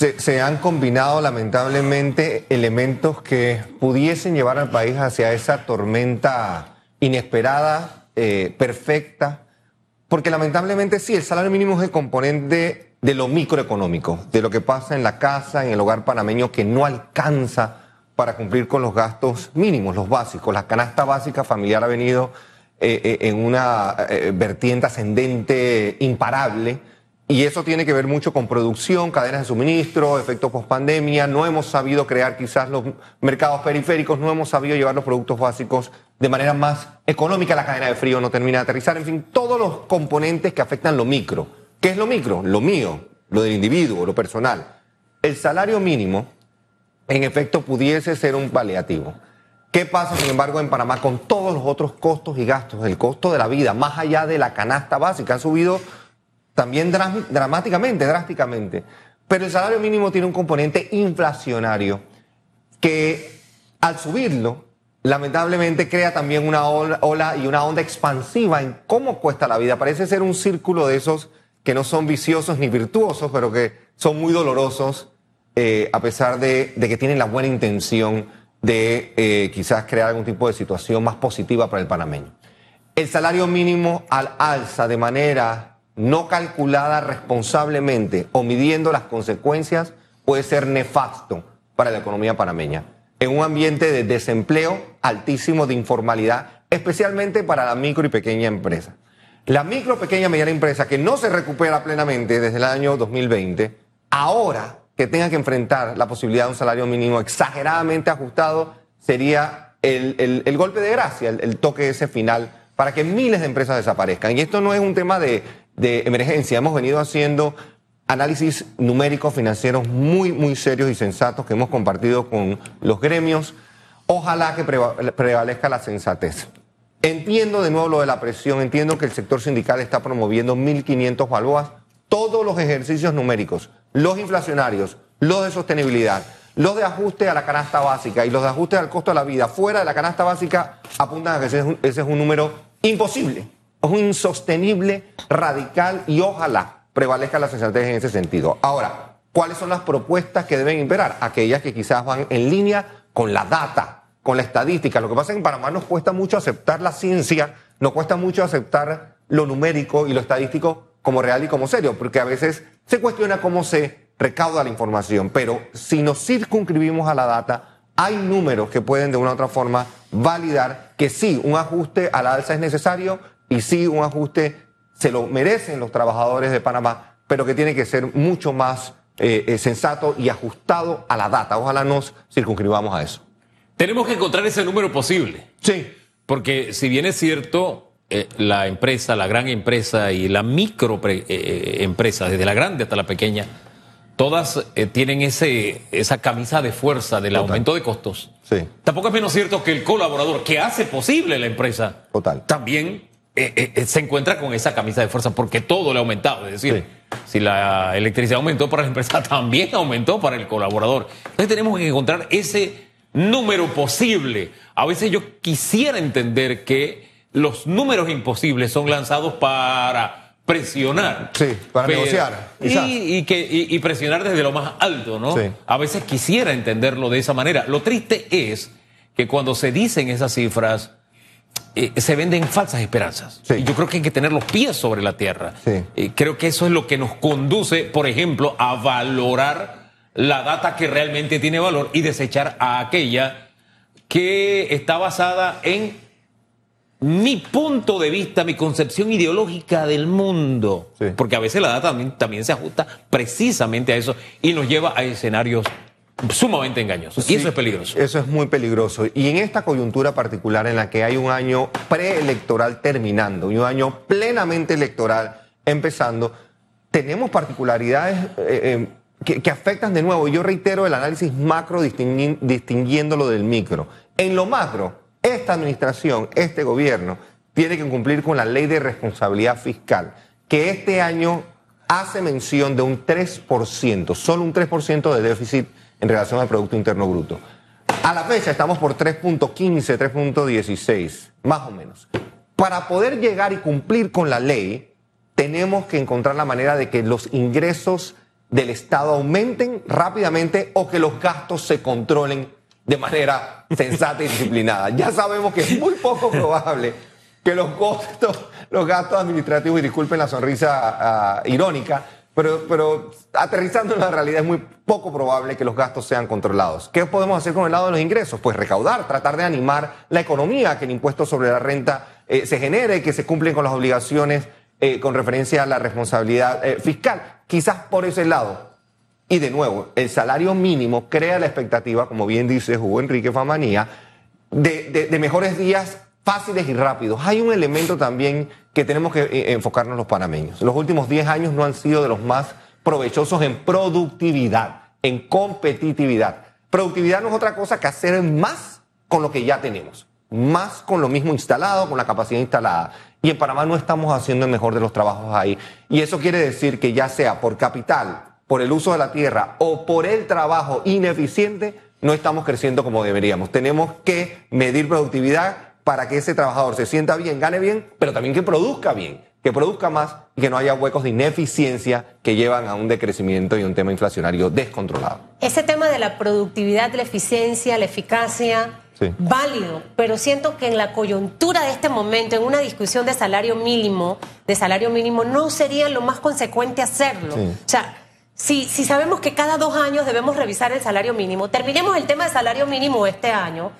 Se, han combinado lamentablemente elementos que pudiesen llevar al país hacia esa tormenta inesperada, eh, perfecta, porque lamentablemente sí, el salario mínimo es el componente de lo microeconómico, de lo que pasa en la casa, en el hogar panameño, que no alcanza para cumplir con los gastos mínimos, los básicos. La canasta básica familiar ha venido eh, eh, en una vertiente ascendente imparable y eso tiene que ver mucho con producción, cadenas de suministro, efectos post-pandemia. No hemos sabido crear quizás los mercados periféricos, no hemos sabido llevar los productos básicos de manera más económica. La cadena de frío no termina de aterrizar. En fin, todos los componentes que afectan lo micro. ¿Qué es lo micro? Lo mío, lo del individuo, lo personal. El salario mínimo, en efecto, pudiese ser un paliativo. ¿Qué pasa, sin embargo, en Panamá con todos los otros costos y gastos? El costo de la vida, más allá de la canasta básica, han subido también dramáticamente, drásticamente. Pero el salario mínimo tiene un componente inflacionario que al subirlo, lamentablemente crea también una ola, y una onda expansiva en cómo cuesta la vida. Parece ser un círculo de esos que no son viciosos ni virtuosos, pero que son muy dolorosos, eh, a pesar de, que tienen la buena intención de eh, quizás crear algún tipo de situación más positiva para el panameño. El salario mínimo al alza de manera no calculada responsablemente o midiendo las consecuencias puede ser nefasto para la economía panameña. En un ambiente de desempleo altísimo, de informalidad, especialmente para la micro y pequeña empresa. La micro, pequeña, mediana empresa que no se recupera plenamente desde el año 2020, ahora que tenga que enfrentar la posibilidad de un salario mínimo exageradamente ajustado, sería el, golpe de gracia, el toque ese final para que miles de empresas desaparezcan. Y esto no es un tema de de emergencia. Hemos venido haciendo análisis numéricos financieros muy, muy serios y sensatos que hemos compartido con los gremios. Ojalá que prevalezca la sensatez. Entiendo de nuevo lo de la presión, entiendo que el sector sindical está promoviendo 1.500 balboas, todos los ejercicios numéricos, los inflacionarios, los de sostenibilidad, los de ajuste a la canasta básica y los de ajuste al costo de la vida fuera de la canasta básica apuntan a que ese es un número imposible es insostenible, radical y ojalá prevalezca la sensatez en ese sentido. Ahora, ¿cuáles son las propuestas que deben imperar? Aquellas que quizás van en línea con la data, con la estadística. Lo que pasa es que en Panamá nos cuesta mucho aceptar la ciencia, nos cuesta mucho aceptar lo numérico y lo estadístico como real y como serio, porque a veces se cuestiona cómo se recauda la información, pero si nos circunscribimos a la data, hay números que pueden de una u otra forma validar que sí, un ajuste a la alza es necesario, y sí un ajuste se lo merecen los trabajadores de Panamá, pero que tiene que ser mucho más eh, eh, sensato y ajustado a la data. Ojalá nos circunscribamos a eso. Tenemos que encontrar ese número posible. Sí. Porque si bien es cierto, eh, la empresa, la gran empresa y la micro empresa, desde la grande hasta la pequeña, todas tienen ese, esa camisa de fuerza del aumento de costos. Sí. Tampoco es menos cierto que el colaborador que hace posible la empresa Total. también eh, eh, eh, se encuentra con esa camisa de fuerza porque todo le ha aumentado. Es decir, si la electricidad aumentó para la empresa, también aumentó para el colaborador. Entonces tenemos que encontrar ese número posible. A veces yo quisiera entender que los números imposibles son lanzados para presionar. Sí, para negociar. Y, que, y, presionar desde lo más alto, ¿no? A veces quisiera entenderlo de esa manera. Lo triste es que cuando se dicen esas cifras, eh, se venden falsas esperanzas. Y yo creo que hay que tener los pies sobre la tierra. Sí. creo que eso es lo que nos conduce, por ejemplo, a valorar la data que realmente tiene valor y desechar a aquella que está basada en mi punto de vista, mi concepción ideológica del mundo. Porque a veces la data también, también se ajusta precisamente a eso y nos lleva a escenarios sumamente engañoso. y eso es peligroso. Eso es muy peligroso. Y en esta coyuntura particular en la que hay un año preelectoral terminando y un año plenamente electoral empezando, tenemos particularidades eh, eh, que, afectan de nuevo. Yo reitero el análisis macro distinguiéndolo del micro. En lo macro, esta administración, este gobierno, tiene que cumplir con la ley de responsabilidad fiscal, que este año hace mención de un 3%, solo un 3% de déficit en relación al Producto Interno Bruto. A la fecha estamos por 3.15, 3.16, más o menos. Para poder llegar y cumplir con la ley, tenemos que encontrar la manera de que los ingresos del Estado aumenten rápidamente o que los gastos se controlen de manera sensata y disciplinada. Ya sabemos que es muy poco probable que los los gastos administrativos, y disculpen la sonrisa ah, irónica, pero, pero aterrizando en la realidad es muy poco probable que los gastos sean controlados. ¿Qué podemos hacer con el lado de los ingresos? Pues recaudar, tratar de animar la economía, que el impuesto sobre la renta eh, se genere, que se cumplen con las obligaciones eh, con referencia a la responsabilidad eh, fiscal. Quizás por ese lado. Y de nuevo, el salario mínimo crea la expectativa, como bien dice Hugo Enrique Famanía, de, de mejores días fáciles y rápidos. Hay un elemento también que tenemos que eh, enfocarnos los panameños. Los últimos 10 años no han sido de los más provechosos en productividad, en competitividad. Productividad no es otra cosa que hacer más con lo que ya tenemos, más con lo mismo instalado, con la capacidad instalada. Y en Panamá no estamos haciendo el mejor de los trabajos ahí. Y eso quiere decir que ya sea por capital, por el uso de la tierra o por el trabajo ineficiente, no estamos creciendo como deberíamos. Tenemos que medir productividad para que ese trabajador se sienta bien, gane bien, pero también que produzca bien, que produzca más y que no haya huecos de ineficiencia que llevan a un decrecimiento y un tema inflacionario descontrolado. Ese tema de la productividad, la eficiencia, la eficacia, válido, pero siento que en la coyuntura de este momento, en una discusión de salario mínimo, de salario mínimo, no sería lo más consecuente hacerlo. O sea, si, si sabemos que cada dos años debemos revisar el salario mínimo, terminemos el tema de salario mínimo este año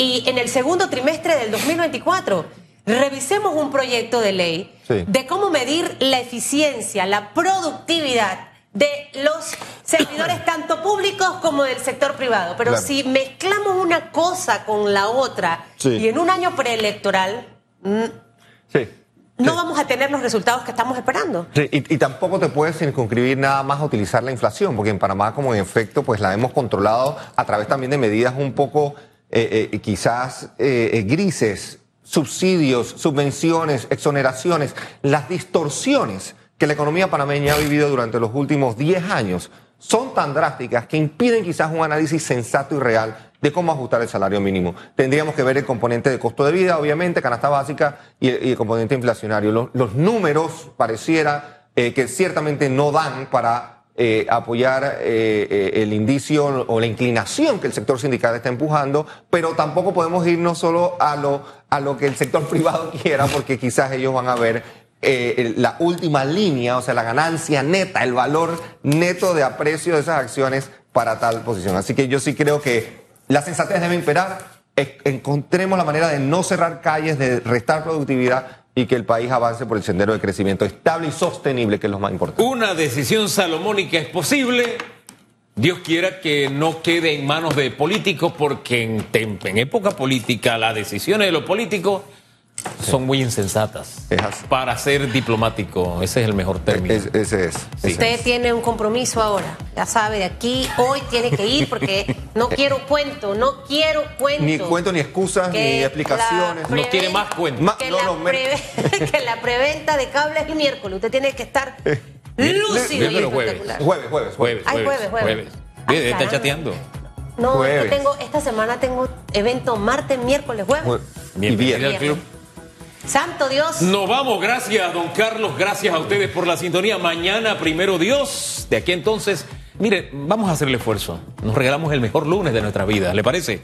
y en el segundo trimestre del 2024 revisemos un proyecto de ley de cómo medir la eficiencia, la productividad de los servidores tanto públicos como del sector privado. Pero si mezclamos una cosa con la otra y en un año preelectoral, no vamos a tener los resultados que estamos esperando. y, y, tampoco te puedes circunscribir nada más a utilizar la inflación, porque en Panamá, como en efecto, pues la hemos controlado a través también de medidas un poco eh, eh, quizás eh, grises, subsidios, subvenciones, exoneraciones, las distorsiones que la economía panameña ha vivido durante los últimos 10 años son tan drásticas que impiden quizás un análisis sensato y real de cómo ajustar el salario mínimo. Tendríamos que ver el componente de costo de vida, obviamente, canasta básica y el, componente inflacionario. Los, números pareciera que ciertamente no dan para eh, apoyar eh, eh, el indicio o la inclinación que el sector sindical está empujando, pero tampoco podemos irnos solo a lo, a lo que el sector privado quiera, porque quizás ellos van a ver la última línea, o sea, la ganancia neta, el valor neto de aprecio de esas acciones para tal posición. Así que yo sí creo que la sensatez debe imperar, encontremos la manera de no cerrar calles, de restar productividad y que el país avance por el sendero de crecimiento estable y sostenible, que es lo más importante. Una decisión salomónica es posible. Dios quiera que no quede en manos de políticos, porque en, en época política las decisiones de los políticos son muy insensatas. Para ser diplomático, ese es el mejor término. ese es. Usted tiene un compromiso ahora, ya sabe, de aquí, hoy tiene que ir porque no quiero cuento, no quiero cuento. Ni cuento, ni excusas, ni explicaciones. No tiene más cuento. que, la preventa de cables el miércoles, usted tiene que estar lúcido y espectacular. Jueves, jueves, jueves. Ay, jueves, jueves. está chateando. No, tengo, esta semana tengo evento martes, miércoles, jueves. Y viernes. Santo Dios. Nos vamos, gracias, don Carlos, gracias a ustedes por la sintonía. Mañana, primero Dios. De aquí entonces, mire, vamos a hacer el esfuerzo. Nos regalamos el mejor lunes de nuestra vida, ¿le parece?